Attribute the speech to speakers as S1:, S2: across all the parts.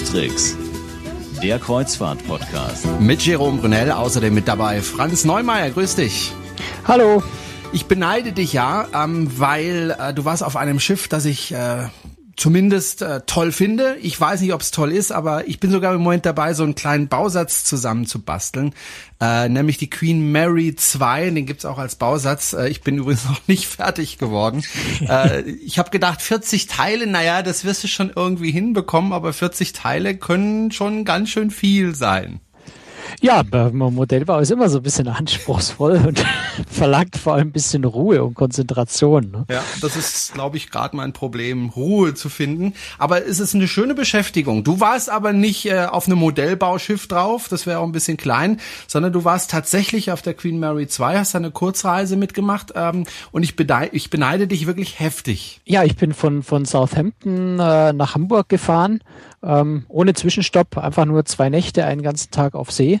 S1: Tricks, der Kreuzfahrt-Podcast.
S2: Mit Jerome Brunel, außerdem mit dabei Franz Neumeier. Grüß dich.
S3: Hallo.
S2: Ich beneide dich ja, ähm, weil äh, du warst auf einem Schiff, das ich äh, zumindest äh, toll finde. Ich weiß nicht, ob es toll ist, aber ich bin sogar im Moment dabei, so einen kleinen Bausatz zusammenzubasteln, äh, nämlich die Queen Mary 2, den gibt's auch als Bausatz. Äh, ich bin übrigens noch nicht fertig geworden. äh, ich habe gedacht, 40 Teile, naja, das wirst du schon irgendwie hinbekommen, aber 40 Teile können schon ganz schön viel sein.
S3: Ja, Modellbau ist immer so ein bisschen anspruchsvoll und verlangt vor allem ein bisschen Ruhe und Konzentration. Ne?
S2: Ja, das ist, glaube ich, gerade mein Problem, Ruhe zu finden. Aber es ist eine schöne Beschäftigung. Du warst aber nicht äh, auf einem Modellbauschiff drauf, das wäre auch ein bisschen klein, sondern du warst tatsächlich auf der Queen Mary 2, hast eine Kurzreise mitgemacht ähm, und ich, beneide, ich beneide dich wirklich heftig.
S3: Ja, ich bin von, von Southampton äh, nach Hamburg gefahren ähm, ohne Zwischenstopp, einfach nur zwei Nächte, einen ganzen Tag auf See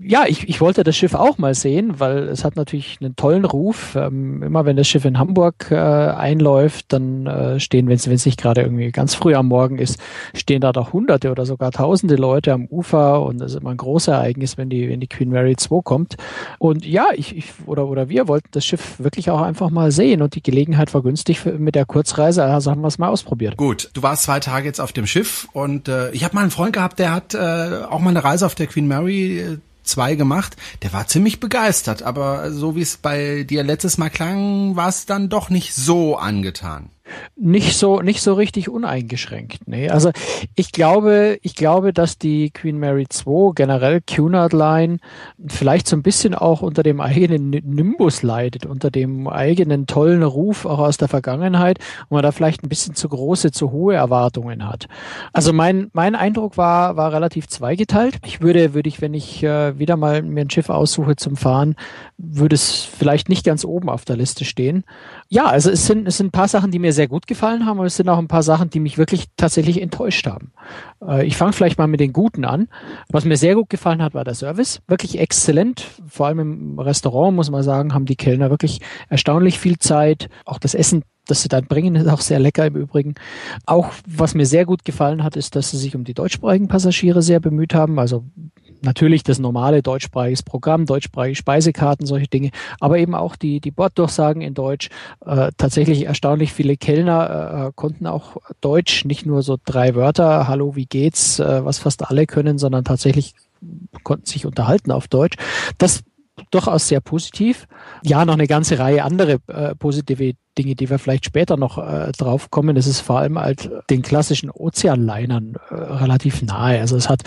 S3: ja, ich, ich wollte das Schiff auch mal sehen, weil es hat natürlich einen tollen Ruf. Ähm, immer wenn das Schiff in Hamburg äh, einläuft, dann äh, stehen, wenn es nicht gerade irgendwie ganz früh am Morgen ist, stehen da doch hunderte oder sogar tausende Leute am Ufer und das ist immer ein großes Ereignis, wenn die, wenn die Queen Mary 2 kommt. Und ja, ich, ich oder, oder wir wollten das Schiff wirklich auch einfach mal sehen und die Gelegenheit war günstig für, mit der Kurzreise, also haben wir es mal ausprobiert.
S2: Gut, du warst zwei Tage jetzt auf dem Schiff und äh, ich habe mal einen Freund gehabt, der hat äh, auch mal eine Reise auf der Queen Mary äh, zwei gemacht. Der war ziemlich begeistert, aber so wie es bei dir letztes Mal klang, war es dann doch nicht so angetan
S3: nicht so nicht so richtig uneingeschränkt. Nee. Also ich glaube, ich glaube, dass die Queen Mary 2 generell Cunard Line vielleicht so ein bisschen auch unter dem eigenen Nimbus leidet, unter dem eigenen tollen Ruf auch aus der Vergangenheit und man da vielleicht ein bisschen zu große, zu hohe Erwartungen hat. Also mein mein Eindruck war war relativ zweigeteilt. Ich würde würde ich, wenn ich äh, wieder mal mir ein Schiff aussuche zum Fahren, würde es vielleicht nicht ganz oben auf der Liste stehen. Ja, also es sind es sind ein paar Sachen, die mir sehr gut gefallen haben, aber es sind auch ein paar Sachen, die mich wirklich tatsächlich enttäuscht haben. Äh, ich fange vielleicht mal mit den Guten an. Was mir sehr gut gefallen hat, war der Service. Wirklich exzellent. Vor allem im Restaurant, muss man sagen, haben die Kellner wirklich erstaunlich viel Zeit. Auch das Essen das sie dann bringen, ist auch sehr lecker im Übrigen. Auch was mir sehr gut gefallen hat, ist, dass sie sich um die deutschsprachigen Passagiere sehr bemüht haben. Also natürlich das normale deutschsprachiges Programm, deutschsprachige Speisekarten, solche Dinge, aber eben auch die, die Borddurchsagen in Deutsch. Äh, tatsächlich erstaunlich viele Kellner äh, konnten auch Deutsch, nicht nur so drei Wörter, hallo, wie geht's, äh, was fast alle können, sondern tatsächlich konnten sich unterhalten auf Deutsch. Das durchaus sehr positiv. Ja, noch eine ganze Reihe andere äh, positive Dinge, die wir vielleicht später noch äh, drauf kommen. Es ist vor allem halt den klassischen Ozeanlinern äh, relativ nahe. Also es hat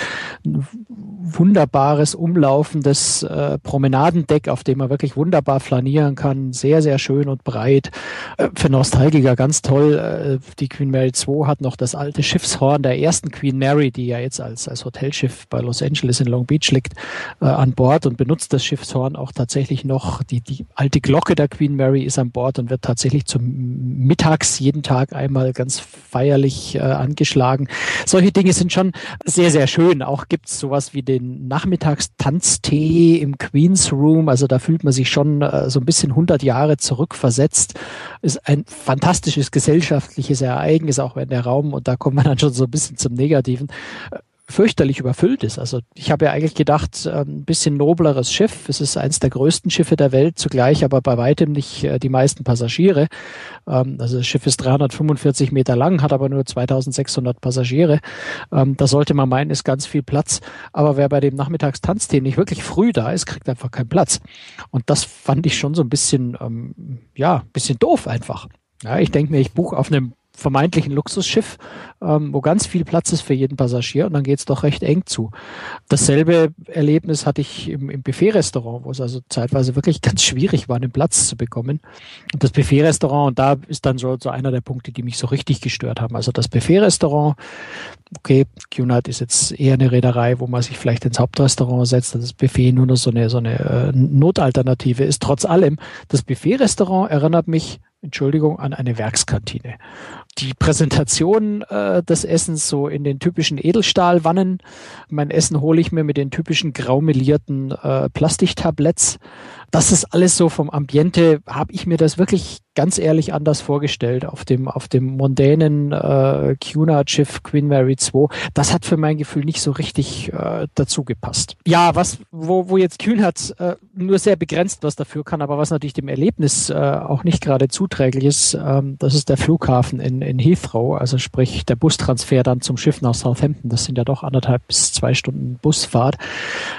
S3: ein wunderbares umlaufendes äh, Promenadendeck, auf dem man wirklich wunderbar flanieren kann. Sehr, sehr schön und breit. Äh, für Nostalgiker ganz toll. Äh, die Queen Mary 2 hat noch das alte Schiffshorn der ersten Queen Mary, die ja jetzt als, als Hotelschiff bei Los Angeles in Long Beach liegt, äh, an Bord und benutzt das Schiffshorn auch tatsächlich noch. Die, die alte Glocke der Queen Mary ist an Bord und wird tatsächlich wirklich zum Mittags jeden Tag einmal ganz feierlich äh, angeschlagen. Solche Dinge sind schon sehr, sehr schön. Auch gibt's sowas wie den Nachmittagstanztee im Queen's Room. Also da fühlt man sich schon äh, so ein bisschen 100 Jahre zurückversetzt. Ist ein fantastisches gesellschaftliches Ereignis, auch wenn der Raum, und da kommt man dann schon so ein bisschen zum Negativen, fürchterlich überfüllt ist. Also ich habe ja eigentlich gedacht, äh, ein bisschen nobleres Schiff. Es ist eines der größten Schiffe der Welt, zugleich aber bei weitem nicht äh, die meisten Passagiere. Ähm, also das Schiff ist 345 Meter lang, hat aber nur 2600 Passagiere. Ähm, da sollte man meinen, ist ganz viel Platz. Aber wer bei dem Nachmittagstanztee nicht wirklich früh da ist, kriegt einfach keinen Platz. Und das fand ich schon so ein bisschen, ähm, ja, bisschen doof einfach. Ja, ich denke mir, ich buche auf einem vermeintlichen Luxusschiff, ähm, wo ganz viel Platz ist für jeden Passagier und dann geht's doch recht eng zu. Dasselbe Erlebnis hatte ich im, im Buffet-Restaurant, wo es also zeitweise wirklich ganz schwierig war, einen Platz zu bekommen. Und das Buffet-Restaurant, und da ist dann so, so einer der Punkte, die mich so richtig gestört haben. Also das Buffet-Restaurant, okay, Cunard ist jetzt eher eine Reederei, wo man sich vielleicht ins Hauptrestaurant setzt, das Buffet nur noch so eine, so eine äh, Notalternative ist. Trotz allem, das Buffet-Restaurant erinnert mich Entschuldigung, an eine Werkskantine. Die Präsentation äh, des Essens so in den typischen Edelstahlwannen. Mein Essen hole ich mir mit den typischen graumelierten äh, Plastiktabletts. Das ist alles so vom Ambiente, habe ich mir das wirklich ganz ehrlich anders vorgestellt auf dem, auf dem mondänen äh, Cunard-Schiff Queen Mary 2. Das hat für mein Gefühl nicht so richtig äh, dazu gepasst. Ja, was, wo, wo jetzt Cunard äh, nur sehr begrenzt was dafür kann, aber was natürlich dem Erlebnis äh, auch nicht gerade zuträglich ist, ähm, das ist der Flughafen in, in Heathrow, also sprich der Bustransfer dann zum Schiff nach Southampton. Das sind ja doch anderthalb bis zwei Stunden Busfahrt.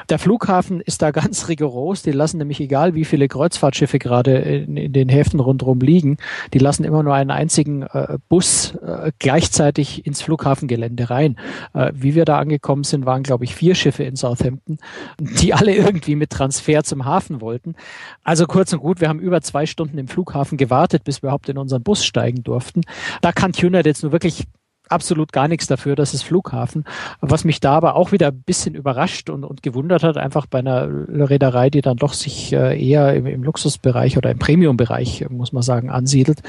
S3: Der Flughafen ist da ganz rigoros. Die lassen nämlich egal, wie viele Kreuzfahrtschiffe gerade in, in den Häfen rundherum liegen, die lassen immer nur einen einzigen äh, Bus äh, gleichzeitig ins Flughafengelände rein. Äh, wie wir da angekommen sind, waren, glaube ich, vier Schiffe in Southampton, die alle irgendwie mit Transfer zum Hafen wollten. Also kurz und gut, wir haben über zwei Stunden im Flughafen gewartet, bis wir überhaupt in unseren Bus steigen durften. Da kann Tuner jetzt nur wirklich absolut gar nichts dafür, das ist Flughafen. Was mich da aber auch wieder ein bisschen überrascht und, und gewundert hat, einfach bei einer Reederei, die dann doch sich äh, eher im, im Luxusbereich oder im Premiumbereich, muss man sagen, ansiedelt.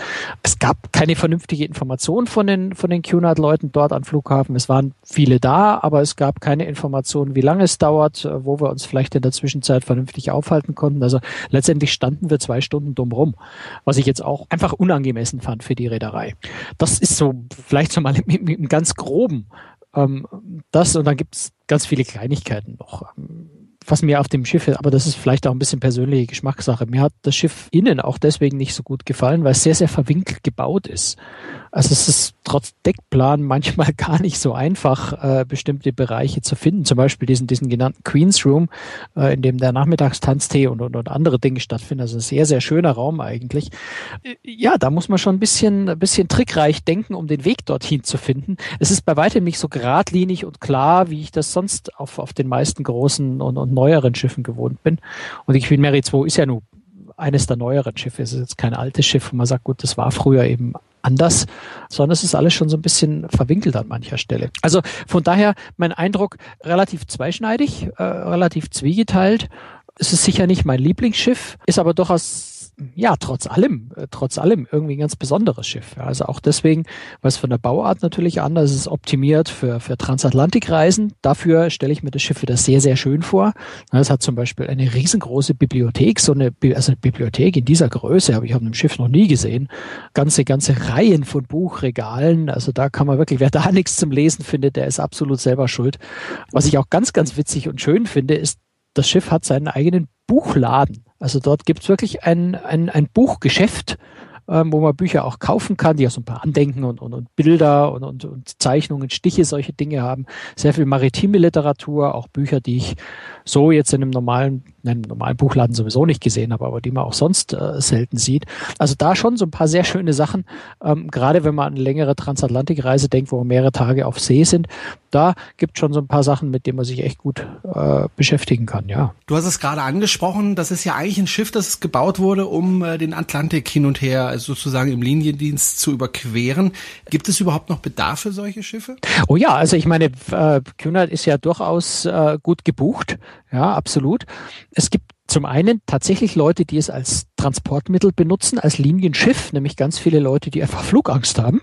S3: Es gab keine vernünftige Information von den, von den Cunard-Leuten dort am Flughafen. Es waren viele da, aber es gab keine Information, wie lange es dauert, äh, wo wir uns vielleicht in der Zwischenzeit vernünftig aufhalten konnten. Also letztendlich standen wir zwei Stunden dumm rum, was ich jetzt auch einfach unangemessen fand für die Reederei. Das ist so vielleicht so mal im im, im ganz groben ähm, das und dann gibt es ganz viele Kleinigkeiten noch. Was mir auf dem Schiff, aber das ist vielleicht auch ein bisschen persönliche Geschmackssache. Mir hat das Schiff innen auch deswegen nicht so gut gefallen, weil es sehr, sehr verwinkelt gebaut ist. Also es ist trotz Deckplan manchmal gar nicht so einfach, äh, bestimmte Bereiche zu finden. Zum Beispiel diesen, diesen genannten Queen's Room, äh, in dem der Nachmittagstanztee und, und, und andere Dinge stattfinden. Also ein sehr, sehr schöner Raum eigentlich. Äh, ja, da muss man schon ein bisschen, ein bisschen trickreich denken, um den Weg dorthin zu finden. Es ist bei weitem nicht so geradlinig und klar, wie ich das sonst auf, auf den meisten großen und, und neueren Schiffen gewohnt bin. Und die Queen Mary 2 ist ja nur eines der neueren Schiffe. Es ist jetzt kein altes Schiff, wo man sagt, gut, das war früher eben anders, sondern es ist alles schon so ein bisschen verwinkelt an mancher Stelle. Also von daher mein Eindruck relativ zweischneidig, äh, relativ zwiegeteilt. Es ist sicher nicht mein Lieblingsschiff, ist aber durchaus ja, trotz allem, äh, trotz allem irgendwie ein ganz besonderes Schiff. Also auch deswegen, weil es von der Bauart natürlich anders ist, optimiert für, für Transatlantikreisen. Dafür stelle ich mir das Schiff wieder sehr, sehr schön vor. Es hat zum Beispiel eine riesengroße Bibliothek, so eine, also eine Bibliothek in dieser Größe habe ich auf einem Schiff noch nie gesehen. Ganze, ganze Reihen von Buchregalen. Also da kann man wirklich, wer da nichts zum Lesen findet, der ist absolut selber schuld. Was ich auch ganz, ganz witzig und schön finde, ist, das Schiff hat seinen eigenen Buchladen. Also dort gibt es wirklich ein, ein, ein Buchgeschäft, ähm, wo man Bücher auch kaufen kann, die auch so ein paar Andenken und, und, und Bilder und, und, und Zeichnungen, Stiche, solche Dinge haben. Sehr viel maritime Literatur, auch Bücher, die ich so jetzt in einem normalen, in einem normalen Buchladen sowieso nicht gesehen habe, aber die man auch sonst äh, selten sieht. Also da schon so ein paar sehr schöne Sachen, ähm, gerade wenn man an eine längere Transatlantikreise denkt, wo mehrere Tage auf See sind, da gibt schon so ein paar Sachen, mit denen man sich echt gut äh, beschäftigen kann, ja.
S2: Du hast es gerade angesprochen, das ist ja eigentlich ein Schiff, das gebaut wurde, um äh, den Atlantik hin und her also sozusagen im Liniendienst zu überqueren. Gibt es überhaupt noch Bedarf für solche Schiffe?
S3: Oh ja, also ich meine, äh, Cunard ist ja durchaus äh, gut gebucht. Ja, absolut. Es gibt zum einen tatsächlich Leute, die es als Transportmittel benutzen, als Linienschiff, nämlich ganz viele Leute, die einfach Flugangst haben,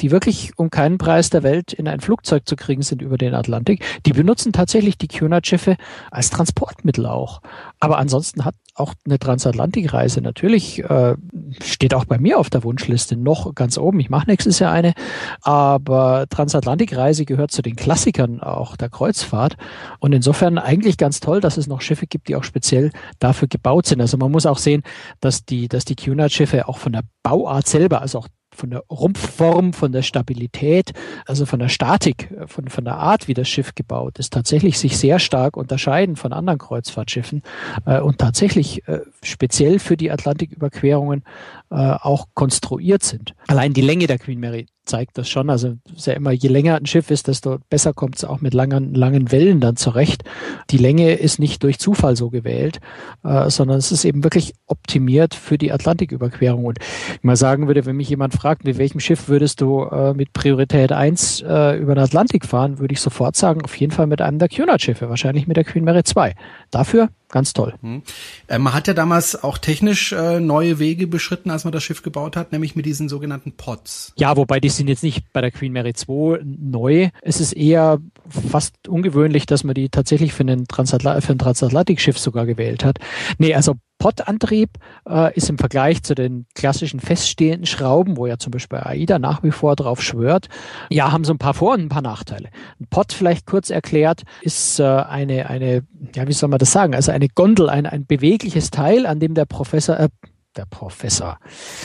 S3: die wirklich um keinen Preis der Welt in ein Flugzeug zu kriegen sind über den Atlantik. Die benutzen tatsächlich die Cunard-Schiffe als Transportmittel auch. Aber ansonsten hat auch eine Transatlantikreise natürlich, äh, steht auch bei mir auf der Wunschliste noch ganz oben. Ich mache nächstes Jahr eine, aber Transatlantikreise gehört zu den Klassikern auch der Kreuzfahrt. Und insofern eigentlich ganz toll, dass es noch Schiffe gibt, die auch speziell dafür gebaut sind. Also man muss auch sehen, dass die, dass die Cunard-Schiffe auch von der Bauart selber, also auch von der Rumpfform, von der Stabilität, also von der Statik, von, von der Art, wie das Schiff gebaut ist, tatsächlich sich sehr stark unterscheiden von anderen Kreuzfahrtschiffen äh, und tatsächlich äh, speziell für die Atlantiküberquerungen äh, auch konstruiert sind. Allein die Länge der Queen Mary zeigt das schon. Also ist ja immer, je länger ein Schiff ist, desto besser kommt es auch mit langen, langen Wellen dann zurecht. Die Länge ist nicht durch Zufall so gewählt, äh, sondern es ist eben wirklich optimiert für die Atlantiküberquerung. Und ich mal sagen würde, wenn mich jemand fragt, mit welchem Schiff würdest du äh, mit Priorität 1 äh, über den Atlantik fahren, würde ich sofort sagen, auf jeden Fall mit einem der Cunard-Schiffe, wahrscheinlich mit der Queen Mary 2. Dafür ganz toll.
S2: Hm. Äh, man hat ja damals auch technisch äh, neue Wege beschritten, als man das Schiff gebaut hat, nämlich mit diesen sogenannten Pods.
S3: Ja, wobei die sind jetzt nicht bei der Queen Mary 2 neu. Es ist eher fast ungewöhnlich, dass man die tatsächlich für, einen Transatl ein Transatlantikschiff sogar gewählt hat. Nee, also Pottantrieb äh, ist im Vergleich zu den klassischen feststehenden Schrauben, wo ja zum Beispiel AIDA nach wie vor drauf schwört, ja, haben so ein paar Vor- und ein paar Nachteile. Ein Pott, vielleicht kurz erklärt, ist äh, eine, eine, ja, wie soll man das sagen, also eine Gondel, ein, ein bewegliches Teil, an dem der Professor, äh, der Professor,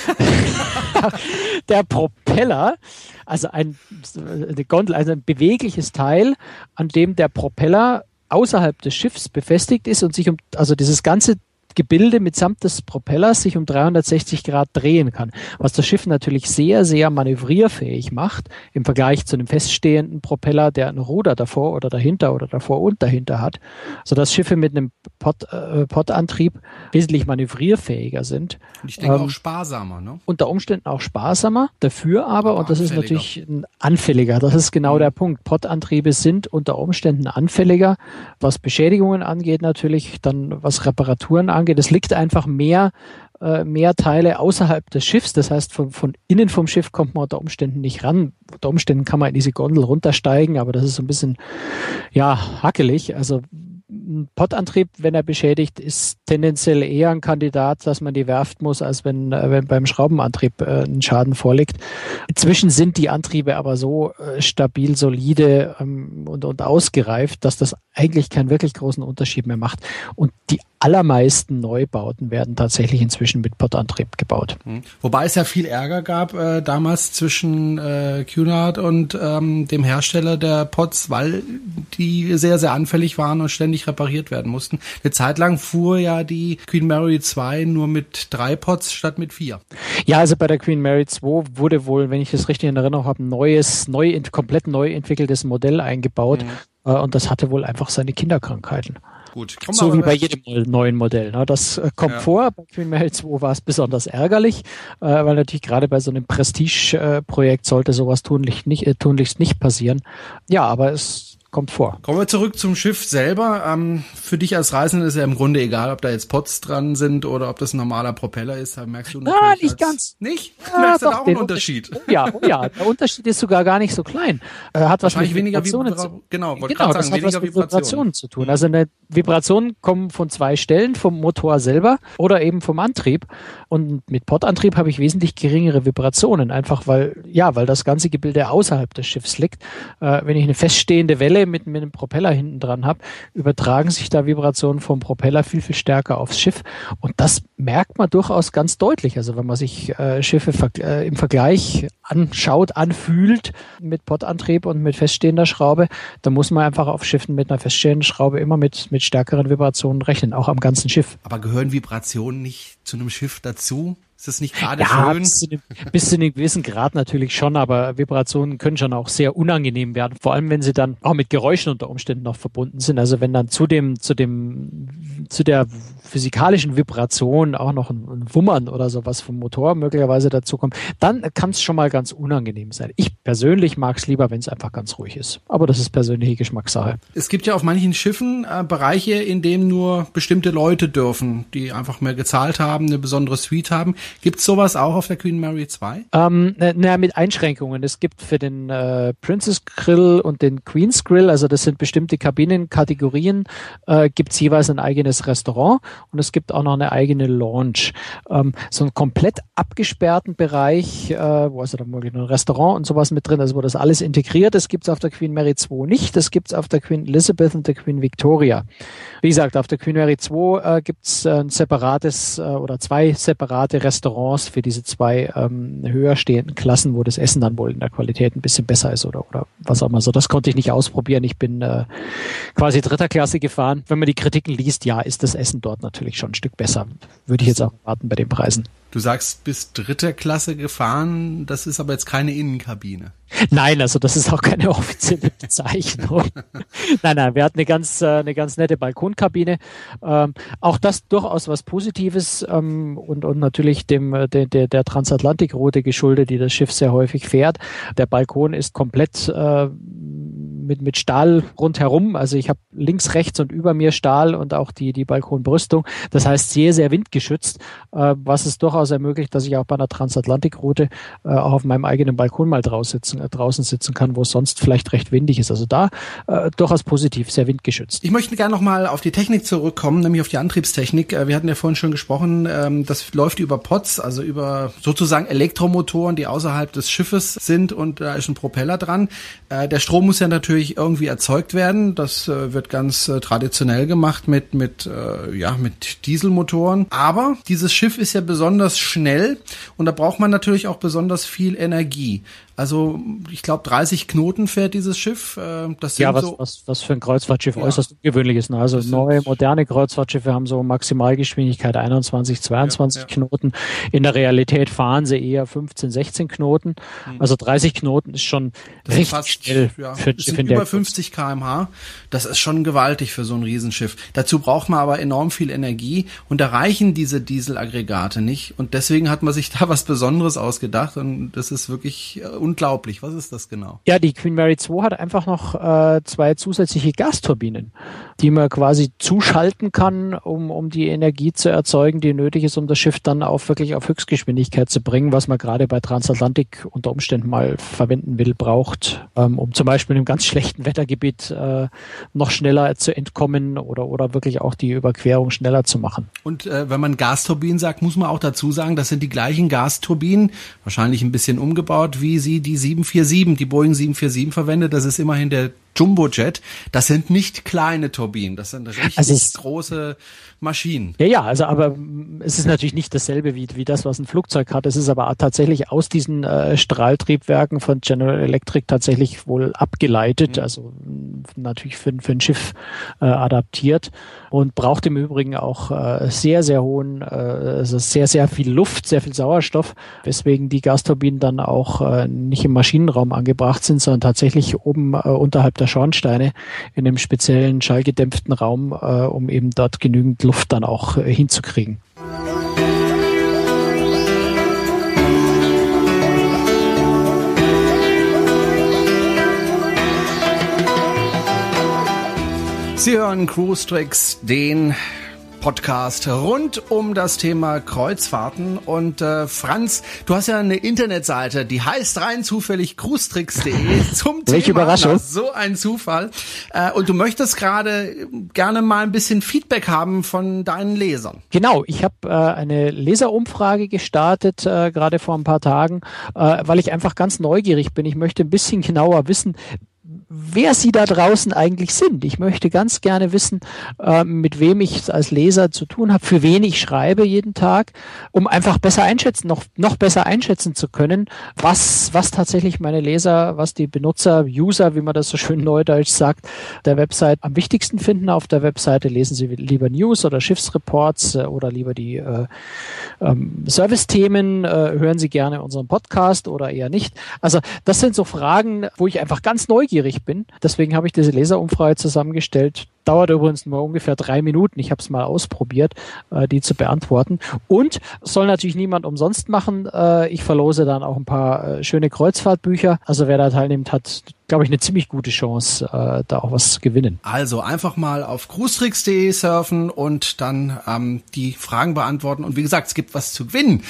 S3: der Propeller, also ein, eine Gondel, also ein bewegliches Teil, an dem der Propeller außerhalb des Schiffs befestigt ist und sich um, also dieses ganze Gebilde mitsamt des Propellers sich um 360 Grad drehen kann, was das Schiff natürlich sehr, sehr manövrierfähig macht im Vergleich zu einem feststehenden Propeller, der ein Ruder davor oder dahinter oder davor und dahinter hat, sodass Schiffe mit einem Pod, äh, Podantrieb wesentlich manövrierfähiger sind.
S2: Und ich denke ähm, auch sparsamer, ne?
S3: Unter Umständen auch sparsamer, dafür aber, aber und das ist natürlich anfälliger, das ist genau mhm. der Punkt. Podantriebe sind unter Umständen anfälliger, was Beschädigungen angeht natürlich, dann was Reparaturen angeht, angeht. Es liegt einfach mehr, äh, mehr Teile außerhalb des Schiffs. Das heißt, von, von innen vom Schiff kommt man unter Umständen nicht ran. Unter Umständen kann man in diese Gondel runtersteigen, aber das ist so ein bisschen, ja, hackelig. Also ein Pottantrieb, wenn er beschädigt, ist tendenziell eher ein Kandidat, dass man die werft muss, als wenn, äh, wenn beim Schraubenantrieb äh, ein Schaden vorliegt. Inzwischen sind die Antriebe aber so äh, stabil, solide ähm, und, und ausgereift, dass das eigentlich keinen wirklich großen Unterschied mehr macht. Und die allermeisten Neubauten werden tatsächlich inzwischen mit Pottantrieb gebaut.
S2: Mhm. Wobei es ja viel Ärger gab äh, damals zwischen äh, Cunard und ähm, dem Hersteller der Pots, weil die sehr, sehr anfällig waren und ständig repariert werden mussten. Eine Zeit lang fuhr ja die Queen Mary 2 nur mit drei Pots statt mit vier.
S3: Ja, also bei der Queen Mary 2 wurde wohl, wenn ich es richtig in Erinnerung habe, ein neues, neu, komplett neu entwickeltes Modell eingebaut. Mhm. Äh, und das hatte wohl einfach seine Kinderkrankheiten. Gut. So wie bei jedem neuen Modell. Ne? Das äh, kommt ja. vor. Bei Queen Mary 2 war es besonders ärgerlich, äh, weil natürlich gerade bei so einem Prestige-Projekt sollte sowas tunlichst nicht, äh, tunlichst nicht passieren. Ja, aber es kommt vor.
S2: Kommen wir zurück zum Schiff selber. Ähm, für dich als Reisender ist ja im Grunde egal, ob da jetzt Pots dran sind oder ob das ein normaler Propeller ist. Da merkst du natürlich.
S3: Ja, nicht ganz.
S2: Nicht? Ja, merkst du da auch einen Unterschied?
S3: Unterschied? Ja, oh ja, der Unterschied ist sogar gar nicht so klein.
S2: Er hat was mit Vibrationen zu
S3: Genau, wollte genau, sagen, weniger was mit Vibrationen zu tun. Also eine Vibrationen kommen von zwei Stellen, vom Motor selber oder eben vom Antrieb. Und mit Podantrieb habe ich wesentlich geringere Vibrationen, einfach weil, ja, weil das ganze Gebilde außerhalb des Schiffs liegt. Äh, wenn ich eine feststehende Welle mit, mit einem Propeller hinten dran habe, übertragen sich da Vibrationen vom Propeller viel, viel stärker aufs Schiff. Und das merkt man durchaus ganz deutlich. Also wenn man sich äh, Schiffe äh, im Vergleich anschaut, anfühlt mit Podantrieb und mit feststehender Schraube, dann muss man einfach auf Schiffen mit einer feststehenden Schraube immer mit, mit stärkeren Vibrationen rechnen, auch am ganzen Schiff.
S2: Aber gehören Vibrationen nicht zu einem Schiff dazu? Ist das nicht gerade
S3: ja, schön? Bis zu, einem, bis zu einem gewissen Grad natürlich schon, aber Vibrationen können schon auch sehr unangenehm werden. Vor allem, wenn sie dann auch mit Geräuschen unter Umständen noch verbunden sind. Also wenn dann zu dem, zu dem, zu der physikalischen Vibration auch noch ein, ein Wummern oder sowas vom Motor möglicherweise dazu kommt, dann kann es schon mal ganz unangenehm sein. Ich persönlich mag es lieber, wenn es einfach ganz ruhig ist. Aber das ist persönliche Geschmackssache.
S2: Es gibt ja auf manchen Schiffen äh, Bereiche, in denen nur bestimmte Leute dürfen, die einfach mehr gezahlt haben, eine besondere Suite haben. Gibt's sowas auch auf der Queen Mary 2?
S3: Ähm, na, mit Einschränkungen. Es gibt für den äh, Princess Grill und den Queen's Grill, also das sind bestimmte Kabinenkategorien, äh, gibt's jeweils ein eigenes Restaurant und es gibt auch noch eine eigene Lounge. Ähm, so einen komplett abgesperrten Bereich, äh, wo also da möglich ein Restaurant und sowas mit drin, also wo das alles integriert ist, gibt's auf der Queen Mary 2 nicht. Das gibt's auf der Queen Elizabeth und der Queen Victoria. Wie gesagt, auf der Queen Mary 2 äh, gibt's äh, ein separates äh, oder zwei separate Restaurants Restaurants für diese zwei ähm, höher stehenden Klassen, wo das Essen dann wohl in der Qualität ein bisschen besser ist oder, oder was auch immer so. Das konnte ich nicht ausprobieren. Ich bin äh, quasi dritter Klasse gefahren. Wenn man die Kritiken liest, ja, ist das Essen dort natürlich schon ein Stück besser. Würde ich jetzt auch warten bei den Preisen.
S2: Du sagst, bis dritter Klasse gefahren, das ist aber jetzt keine Innenkabine.
S3: Nein, also das ist auch keine offizielle Bezeichnung. nein, nein, wir hatten eine ganz, äh, eine ganz nette Balkonkabine. Ähm, auch das durchaus was Positives ähm, und, und natürlich dem äh, der, der, der Transatlantikroute geschuldet, die das Schiff sehr häufig fährt. Der Balkon ist komplett äh, mit, mit Stahl rundherum. Also ich habe links, rechts und über mir Stahl und auch die, die Balkonbrüstung. Das heißt sehr, sehr windgeschützt, äh, was es durchaus ermöglicht, dass ich auch bei einer Transatlantikroute äh, auch auf meinem eigenen Balkon mal draußen sitzen, äh, draußen sitzen kann, wo es sonst vielleicht recht windig ist. Also da äh, durchaus positiv, sehr windgeschützt.
S2: Ich möchte gerne nochmal auf die Technik zurückkommen, nämlich auf die Antriebstechnik. Äh, wir hatten ja vorhin schon gesprochen, ähm, das läuft über Pots, also über sozusagen Elektromotoren, die außerhalb des Schiffes sind und da ist ein Propeller dran. Äh, der Strom muss ja natürlich irgendwie erzeugt werden. Das äh, wird ganz äh, traditionell gemacht mit, mit, äh, ja, mit Dieselmotoren. Aber dieses Schiff ist ja besonders schnell und da braucht man natürlich auch besonders viel Energie. Also ich glaube 30 Knoten fährt dieses Schiff. Äh, das sind
S3: ja, was,
S2: so
S3: was, was für ein Kreuzfahrtschiff ja. äußerst ungewöhnlich ist. Ne? Also neue, moderne Kreuzfahrtschiffe haben so Maximalgeschwindigkeit 21, 22 ja, ja. Knoten. In der Realität fahren sie eher 15, 16 Knoten. Mhm. Also 30 Knoten ist schon das richtig fast, schnell.
S2: Für, das sind für über 50 kmh. Das ist schon gewaltig für so ein Riesenschiff. Dazu braucht man aber enorm viel Energie und da reichen diese Dieselaggregate nicht. Und deswegen hat man sich da was Besonderes ausgedacht und das ist wirklich äh, unglaublich. Was ist das genau?
S3: Ja, die Queen Mary 2 hat einfach noch äh, zwei zusätzliche Gasturbinen, die man quasi zuschalten kann, um, um die Energie zu erzeugen, die nötig ist, um das Schiff dann auch wirklich auf Höchstgeschwindigkeit zu bringen, was man gerade bei Transatlantik unter Umständen mal verwenden will, braucht, ähm, um zum Beispiel im ganz schlechten Wettergebiet äh, noch schneller zu entkommen oder, oder wirklich auch die Überquerung schneller zu machen.
S2: Und äh, wenn man Gasturbinen sagt, muss man auch dazu sagen, das sind die gleichen Gasturbinen, wahrscheinlich ein bisschen umgebaut, wie sie die 747, die Boeing 747 verwendet. Das ist immerhin der Jumbojet. Das sind nicht kleine Turbinen, das sind richtig also große Maschinen.
S3: Ja, ja, also aber es ist natürlich nicht dasselbe wie, wie das, was ein Flugzeug hat. Es ist aber tatsächlich aus diesen äh, Strahltriebwerken von General Electric tatsächlich wohl abgeleitet, mhm. also natürlich für, für ein Schiff äh, adaptiert und braucht im Übrigen auch äh, sehr, sehr hohen, äh, also sehr, sehr viel Luft, sehr viel Sauerstoff, weswegen die Gasturbinen dann auch äh, nicht im Maschinenraum angebracht sind, sondern tatsächlich oben äh, unterhalb der Schornsteine in einem speziellen schallgedämpften Raum, äh, um eben dort genügend Luft dann auch äh, hinzukriegen.
S2: Sie hören Cruise Tricks, den Podcast rund um das Thema Kreuzfahrten. Und äh, Franz, du hast ja eine Internetseite, die heißt rein zufällig cruestricks.de zum
S3: Welche Thema. Überraschung.
S2: so ein Zufall. Äh, und du möchtest gerade gerne mal ein bisschen Feedback haben von deinen Lesern.
S3: Genau, ich habe äh, eine Leserumfrage gestartet, äh, gerade vor ein paar Tagen, äh, weil ich einfach ganz neugierig bin. Ich möchte ein bisschen genauer wissen, wer Sie da draußen eigentlich sind. Ich möchte ganz gerne wissen, äh, mit wem ich als Leser zu tun habe, für wen ich schreibe jeden Tag, um einfach besser einschätzen, noch, noch besser einschätzen zu können, was, was tatsächlich meine Leser, was die Benutzer, User, wie man das so schön neudeutsch sagt, der Website am wichtigsten finden. Auf der Webseite lesen Sie lieber News oder Schiffsreports äh, oder lieber die äh, ähm, Service-Themen, äh, hören Sie gerne unseren Podcast oder eher nicht. Also das sind so Fragen, wo ich einfach ganz neugierig bin. Deswegen habe ich diese Leserumfrage zusammengestellt. Dauert übrigens nur ungefähr drei Minuten. Ich habe es mal ausprobiert, äh, die zu beantworten. Und soll natürlich niemand umsonst machen. Äh, ich verlose dann auch ein paar äh, schöne Kreuzfahrtbücher. Also wer da teilnimmt, hat glaube ich, eine ziemlich gute Chance, äh, da auch was zu gewinnen.
S2: Also einfach mal auf cruestricks.de surfen und dann ähm, die Fragen beantworten. Und wie gesagt, es gibt was zu gewinnen.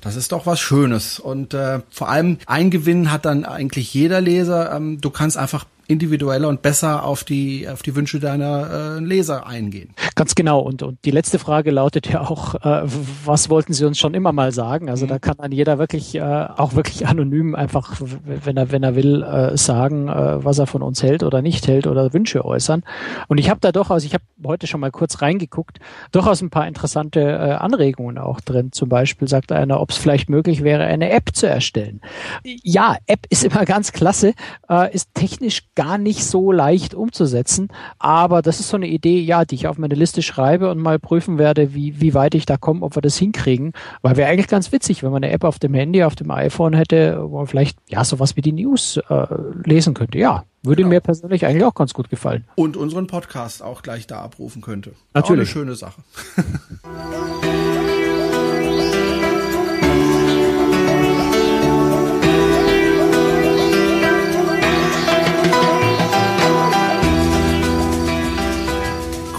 S2: Das ist doch was Schönes. Und äh, vor allem ein Gewinn hat dann eigentlich jeder Leser. Ähm, du kannst einfach individueller und besser auf die auf die Wünsche deiner äh, Leser eingehen.
S3: Ganz genau. Und und die letzte Frage lautet ja auch, äh, was wollten Sie uns schon immer mal sagen? Also mhm. da kann dann jeder wirklich äh, auch wirklich anonym einfach, wenn er wenn er will, äh, sagen, äh, was er von uns hält oder nicht hält oder Wünsche äußern. Und ich habe da durchaus, ich habe heute schon mal kurz reingeguckt, durchaus ein paar interessante äh, Anregungen auch drin. Zum Beispiel sagt einer, ob es vielleicht möglich wäre, eine App zu erstellen. Ja, App ist immer ganz klasse, äh, ist technisch gar nicht so leicht umzusetzen. Aber das ist so eine Idee, ja, die ich auf meine Liste schreibe und mal prüfen werde, wie, wie weit ich da komme, ob wir das hinkriegen. Weil wäre eigentlich ganz witzig, wenn man eine App auf dem Handy, auf dem iPhone hätte, wo man vielleicht, ja, sowas wie die News äh, lesen könnte. Ja, würde genau. mir persönlich eigentlich auch ganz gut gefallen.
S2: Und unseren Podcast auch gleich da abrufen könnte.
S3: Natürlich. Auch eine
S2: schöne Sache.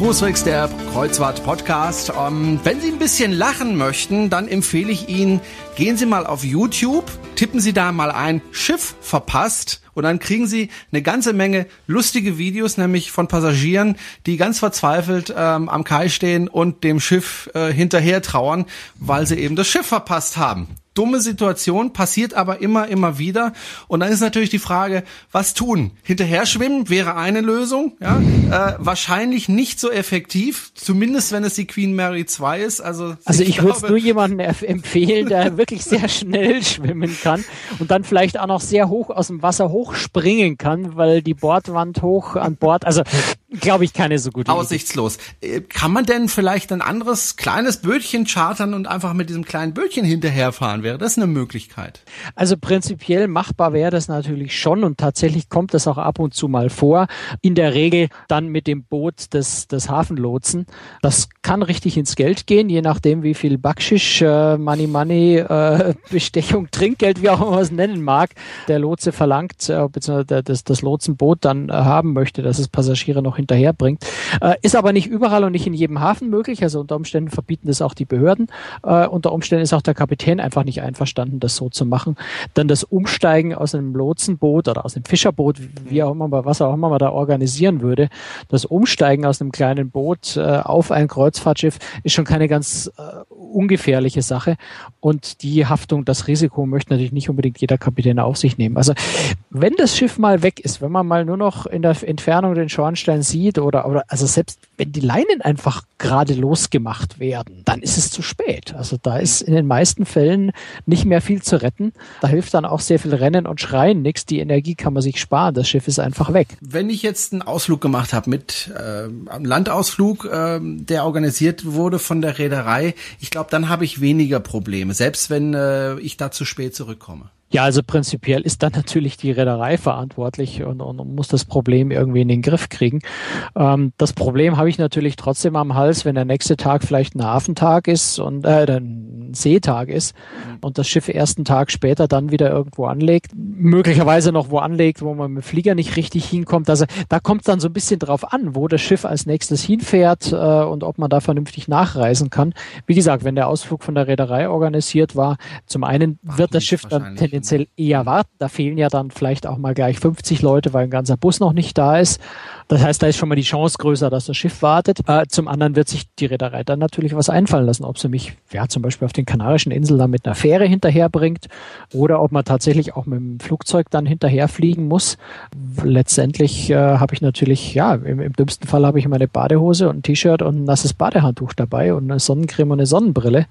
S2: Cruisewegs, der Kreuzfahrt-Podcast. Ähm, wenn Sie ein bisschen lachen möchten, dann empfehle ich Ihnen, gehen Sie mal auf YouTube, tippen Sie da mal ein Schiff verpasst und dann kriegen Sie eine ganze Menge lustige Videos, nämlich von Passagieren, die ganz verzweifelt ähm, am Kai stehen und dem Schiff äh, hinterher trauern, weil sie eben das Schiff verpasst haben dumme Situation, passiert aber immer, immer wieder. Und dann ist natürlich die Frage, was tun? Hinterher schwimmen wäre eine Lösung, ja. Äh, wahrscheinlich nicht so effektiv, zumindest wenn es die Queen Mary 2 ist. Also,
S3: also ich, ich würde es nur jemandem empfehlen, der wirklich sehr schnell schwimmen kann und dann vielleicht auch noch sehr hoch aus dem Wasser hochspringen kann, weil die Bordwand hoch an Bord, also glaube ich keine so gute
S2: Aussichtslos. Idee. Äh, kann man denn vielleicht ein anderes kleines Bötchen chartern und einfach mit diesem kleinen Bötchen hinterherfahren? Wäre das eine Möglichkeit?
S3: Also prinzipiell machbar wäre das natürlich schon und tatsächlich kommt das auch ab und zu mal vor. In der Regel dann mit dem Boot des, des Hafenlotsen. Das kann richtig ins Geld gehen, je nachdem wie viel Backschisch, äh, Money Money, äh, Bestechung, Trinkgeld, wie auch immer man es nennen mag, der Lotse verlangt, äh, beziehungsweise das, das Lotsenboot dann äh, haben möchte, dass es Passagiere noch hinterherbringt. Äh, ist aber nicht überall und nicht in jedem Hafen möglich. Also unter Umständen verbieten das auch die Behörden. Äh, unter Umständen ist auch der Kapitän einfach nicht einverstanden, das so zu machen. Dann das Umsteigen aus einem Lotsenboot oder aus einem Fischerboot, wie auch immer, was auch immer man da organisieren würde, das Umsteigen aus einem kleinen Boot äh, auf ein Kreuzfahrtschiff ist schon keine ganz äh, ungefährliche Sache. Und die Haftung, das Risiko möchte natürlich nicht unbedingt jeder Kapitän auf sich nehmen. Also wenn das Schiff mal weg ist, wenn man mal nur noch in der Entfernung den Schornstein sieht oder, oder also selbst wenn die Leinen einfach gerade losgemacht werden, dann ist es zu spät. Also da ist in den meisten Fällen nicht mehr viel zu retten. Da hilft dann auch sehr viel Rennen und Schreien nichts. Die Energie kann man sich sparen. Das Schiff ist einfach weg.
S2: Wenn ich jetzt einen Ausflug gemacht habe mit äh, einem Landausflug, äh, der organisiert wurde von der Reederei, ich glaube, dann habe ich weniger Probleme, selbst wenn äh, ich da zu spät zurückkomme.
S3: Ja, also prinzipiell ist dann natürlich die Reederei verantwortlich und, und, muss das Problem irgendwie in den Griff kriegen. Ähm, das Problem habe ich natürlich trotzdem am Hals, wenn der nächste Tag vielleicht ein Hafentag ist und äh, ein Seetag ist mhm. und das Schiff ersten Tag später dann wieder irgendwo anlegt, möglicherweise noch wo anlegt, wo man mit dem Flieger nicht richtig hinkommt. Also da kommt es dann so ein bisschen drauf an, wo das Schiff als nächstes hinfährt äh, und ob man da vernünftig nachreisen kann. Wie gesagt, wenn der Ausflug von der Reederei organisiert war, zum einen wird das Schiff dann tendenziell tendenziell eher warten. Da fehlen ja dann vielleicht auch mal gleich 50 Leute, weil ein ganzer Bus noch nicht da ist. Das heißt, da ist schon mal die Chance größer, dass das Schiff wartet. Äh, zum anderen wird sich die Reederei dann natürlich was einfallen lassen, ob sie mich ja zum Beispiel auf den Kanarischen Inseln dann mit einer Fähre hinterherbringt oder ob man tatsächlich auch mit dem Flugzeug dann hinterherfliegen muss. Letztendlich äh, habe ich natürlich, ja, im, im dümmsten Fall habe ich meine Badehose und ein T-Shirt und ein nasses Badehandtuch dabei und eine Sonnencreme und eine Sonnenbrille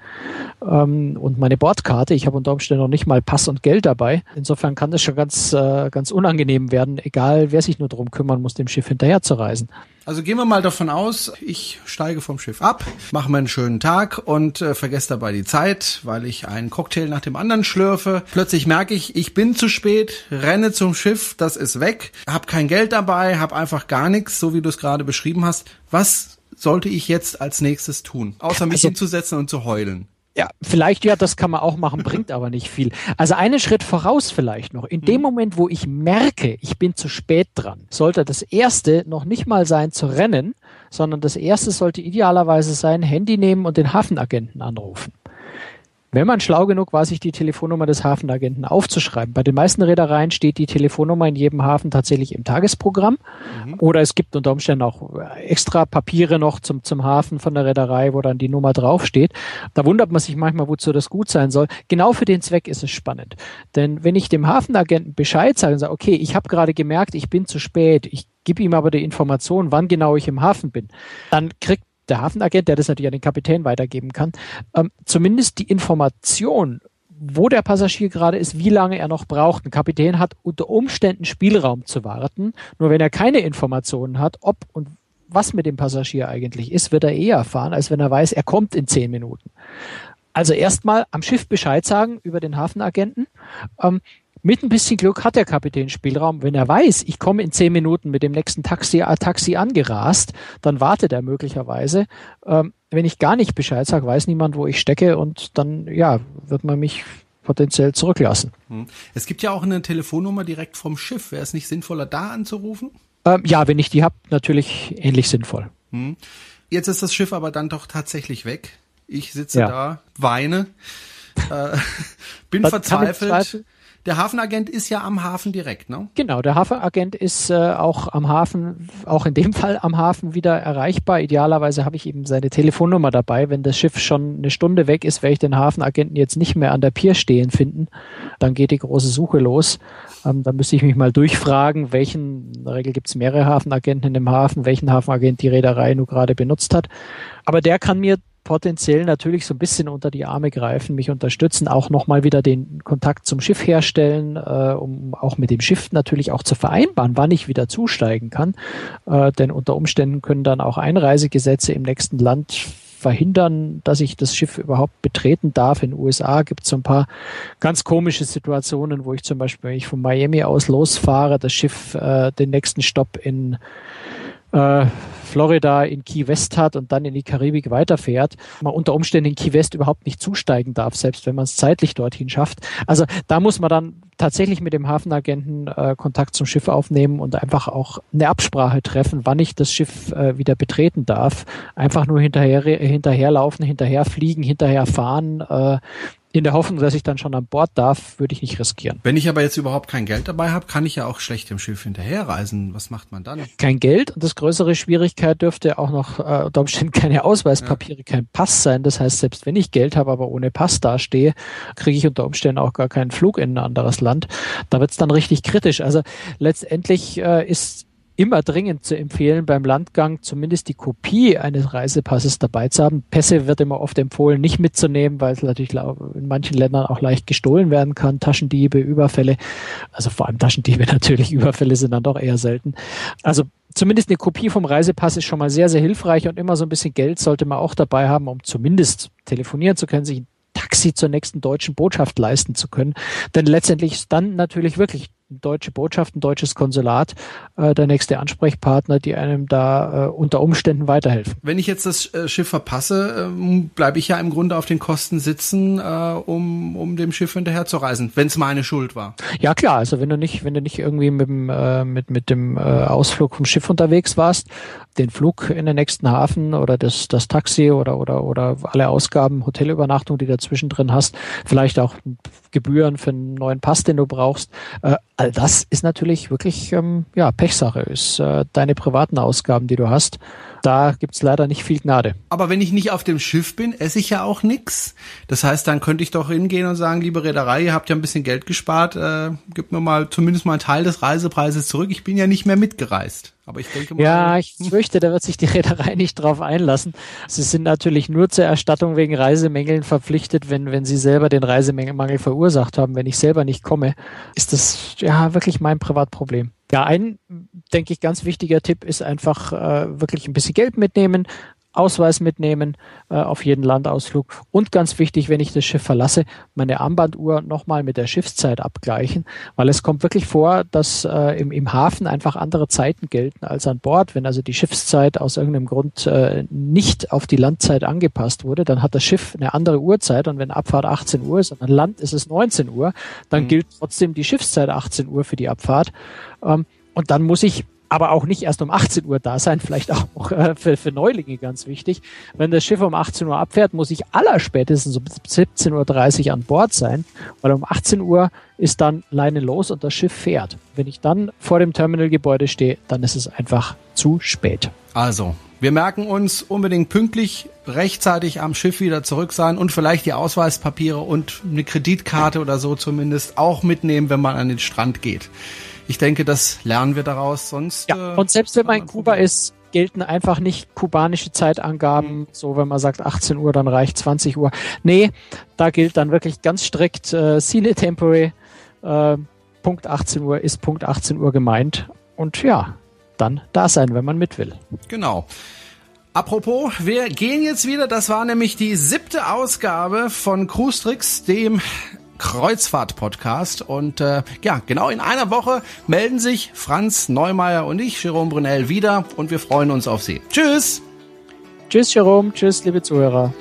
S3: ähm, und meine Bordkarte. Ich habe unter Umständen noch nicht mal Pass und Geld dabei. Insofern kann das schon ganz, äh, ganz unangenehm werden, egal wer sich nur darum kümmern muss, dem Schiff hinterher hinterher zu reisen.
S2: Also gehen wir mal davon aus, ich steige vom Schiff ab, mache mir einen schönen Tag und äh, vergesse dabei die Zeit, weil ich einen Cocktail nach dem anderen schlürfe. Plötzlich merke ich, ich bin zu spät, renne zum Schiff, das ist weg, habe kein Geld dabei, habe einfach gar nichts, so wie du es gerade beschrieben hast. Was sollte ich jetzt als nächstes tun, außer mich also, hinzusetzen und zu heulen?
S3: Ja, vielleicht, ja, das kann man auch machen, bringt aber nicht viel. Also einen Schritt voraus vielleicht noch. In dem mhm. Moment, wo ich merke, ich bin zu spät dran, sollte das erste noch nicht mal sein zu rennen, sondern das erste sollte idealerweise sein, Handy nehmen und den Hafenagenten anrufen. Wenn man schlau genug war, sich die Telefonnummer des Hafenagenten aufzuschreiben. Bei den meisten Reedereien steht die Telefonnummer in jedem Hafen tatsächlich im Tagesprogramm. Mhm. Oder es gibt unter Umständen auch extra Papiere noch zum, zum Hafen von der Reederei, wo dann die Nummer draufsteht. Da wundert man sich manchmal, wozu das gut sein soll. Genau für den Zweck ist es spannend. Denn wenn ich dem Hafenagenten Bescheid sage und sage, okay, ich habe gerade gemerkt, ich bin zu spät, ich gebe ihm aber die Information, wann genau ich im Hafen bin, dann kriegt der Hafenagent, der das natürlich an den Kapitän weitergeben kann, ähm, zumindest die Information, wo der Passagier gerade ist, wie lange er noch braucht. Ein Kapitän hat unter Umständen Spielraum zu warten. Nur wenn er keine Informationen hat, ob und was mit dem Passagier eigentlich ist, wird er eher erfahren, als wenn er weiß, er kommt in zehn Minuten. Also erstmal am Schiff Bescheid sagen über den Hafenagenten. Ähm, mit ein bisschen Glück hat der Kapitän Spielraum. Wenn er weiß, ich komme in zehn Minuten mit dem nächsten Taxi, äh, Taxi angerast, dann wartet er möglicherweise. Ähm, wenn ich gar nicht Bescheid sage, weiß niemand, wo ich stecke und dann, ja, wird man mich potenziell zurücklassen.
S2: Hm. Es gibt ja auch eine Telefonnummer direkt vom Schiff. Wäre es nicht sinnvoller, da anzurufen?
S3: Ähm, ja, wenn ich die habe, natürlich ähnlich sinnvoll.
S2: Hm. Jetzt ist das Schiff aber dann doch tatsächlich weg. Ich sitze ja. da, weine, äh, bin verzweifelt der Hafenagent ist ja am Hafen direkt, ne?
S3: Genau, der Hafenagent ist äh, auch am Hafen, auch in dem Fall am Hafen wieder erreichbar. Idealerweise habe ich eben seine Telefonnummer dabei. Wenn das Schiff schon eine Stunde weg ist, werde ich den Hafenagenten jetzt nicht mehr an der Pier stehen finden. Dann geht die große Suche los. Ähm, da müsste ich mich mal durchfragen, welchen, in der Regel gibt es mehrere Hafenagenten in dem Hafen, welchen Hafenagent die Reederei nur gerade benutzt hat. Aber der kann mir potenziell natürlich so ein bisschen unter die Arme greifen, mich unterstützen, auch nochmal wieder den Kontakt zum Schiff herstellen, äh, um auch mit dem Schiff natürlich auch zu vereinbaren, wann ich wieder zusteigen kann. Äh, denn unter Umständen können dann auch Einreisegesetze im nächsten Land verhindern, dass ich das Schiff überhaupt betreten darf. In den USA gibt es so ein paar ganz komische Situationen, wo ich zum Beispiel, wenn ich von Miami aus losfahre, das Schiff äh, den nächsten Stopp in äh, Florida in Key West hat und dann in die Karibik weiterfährt, man unter Umständen in Key West überhaupt nicht zusteigen darf, selbst wenn man es zeitlich dorthin schafft. Also da muss man dann tatsächlich mit dem Hafenagenten äh, Kontakt zum Schiff aufnehmen und einfach auch eine Absprache treffen, wann ich das Schiff äh, wieder betreten darf. Einfach nur hinterher hinterherlaufen, hinterherfliegen, hinterherfahren, äh, in der Hoffnung, dass ich dann schon an Bord darf, würde ich nicht riskieren.
S2: Wenn ich aber jetzt überhaupt kein Geld dabei habe, kann ich ja auch schlecht dem Schiff hinterherreisen. Was macht man dann?
S3: Kein Geld und das größere Schwierigkeit dürfte auch noch äh, unter Umständen keine Ausweispapiere, ja. kein Pass sein. Das heißt, selbst wenn ich Geld habe, aber ohne Pass dastehe, kriege ich unter Umständen auch gar keinen Flug in ein anderes Land. Da wird es dann richtig kritisch. Also letztendlich äh, ist immer dringend zu empfehlen, beim Landgang zumindest die Kopie eines Reisepasses dabei zu haben. Pässe wird immer oft empfohlen, nicht mitzunehmen, weil es natürlich in manchen Ländern auch leicht gestohlen werden kann. Taschendiebe, Überfälle, also vor allem Taschendiebe natürlich, Überfälle sind dann doch eher selten. Also zumindest eine Kopie vom Reisepass ist schon mal sehr, sehr hilfreich und immer so ein bisschen Geld sollte man auch dabei haben, um zumindest telefonieren zu können, sich ein Taxi zur nächsten deutschen Botschaft leisten zu können. Denn letztendlich ist dann natürlich wirklich deutsche Botschaft, ein deutsches Konsulat, äh, der nächste Ansprechpartner, die einem da äh, unter Umständen weiterhelfen.
S2: Wenn ich jetzt das äh, Schiff verpasse, ähm, bleibe ich ja im Grunde auf den Kosten sitzen, äh, um, um dem Schiff hinterher zu reisen, wenn es meine Schuld war.
S3: Ja klar, also wenn du nicht, wenn du nicht irgendwie mit dem, äh, mit, mit dem äh, Ausflug vom Schiff unterwegs warst, den Flug in den nächsten Hafen oder das, das Taxi oder, oder, oder alle Ausgaben, Hotelübernachtung, die dazwischen drin hast, vielleicht auch Gebühren für einen neuen Pass, den du brauchst, äh, all das ist natürlich wirklich ähm, ja Pechsache, ist äh, deine privaten Ausgaben, die du hast. Da gibt's leider nicht viel Gnade.
S2: Aber wenn ich nicht auf dem Schiff bin, esse ich ja auch nix. Das heißt, dann könnte ich doch hingehen und sagen, liebe Reederei, ihr habt ja ein bisschen Geld gespart, äh, gib mir mal zumindest mal einen Teil des Reisepreises zurück. Ich bin ja nicht mehr mitgereist. Aber ich denke
S3: mal. Ja, ich fürchte, da wird sich die Reederei nicht drauf einlassen. Sie sind natürlich nur zur Erstattung wegen Reisemängeln verpflichtet, wenn, wenn sie selber den Reisemangel verursacht haben. Wenn ich selber nicht komme, ist das ja wirklich mein Privatproblem. Ja, ein, denke ich, ganz wichtiger Tipp ist einfach äh, wirklich ein bisschen Geld mitnehmen, Ausweis mitnehmen äh, auf jeden Landausflug und ganz wichtig, wenn ich das Schiff verlasse, meine Armbanduhr nochmal mit der Schiffszeit abgleichen, weil es kommt wirklich vor, dass äh, im, im Hafen einfach andere Zeiten gelten als an Bord. Wenn also die Schiffszeit aus irgendeinem Grund äh, nicht auf die Landzeit angepasst wurde, dann hat das Schiff eine andere Uhrzeit und wenn Abfahrt 18 Uhr ist und an Land ist es 19 Uhr, dann mhm. gilt trotzdem die Schiffszeit 18 Uhr für die Abfahrt. Ähm, und dann muss ich aber auch nicht erst um 18 Uhr da sein, vielleicht auch äh, für, für Neulinge ganz wichtig. Wenn das Schiff um 18 Uhr abfährt, muss ich allerspätestens um 17.30 Uhr an Bord sein, weil um 18 Uhr ist dann Leine los und das Schiff fährt. Wenn ich dann vor dem Terminalgebäude stehe, dann ist es einfach zu spät.
S2: Also, wir merken uns unbedingt pünktlich rechtzeitig am Schiff wieder zurück sein und vielleicht die Ausweispapiere und eine Kreditkarte oder so zumindest auch mitnehmen, wenn man an den Strand geht ich denke, das lernen wir daraus. Sonst.
S3: Ja, äh, und selbst wenn man in Kuba ist, gelten einfach nicht kubanische Zeitangaben, mhm. so wenn man sagt 18 Uhr, dann reicht 20 Uhr. Nee, da gilt dann wirklich ganz strikt äh, Sine Tempore, äh, Punkt 18 Uhr ist Punkt 18 Uhr gemeint. Und ja, dann da sein, wenn man mit will.
S2: Genau. Apropos, wir gehen jetzt wieder. Das war nämlich die siebte Ausgabe von Cruise Tricks, dem Kreuzfahrt-Podcast. Und äh, ja, genau in einer Woche melden sich Franz Neumeier und ich, Jerome Brunel, wieder und wir freuen uns auf Sie. Tschüss!
S3: Tschüss, Jerome. Tschüss, liebe Zuhörer.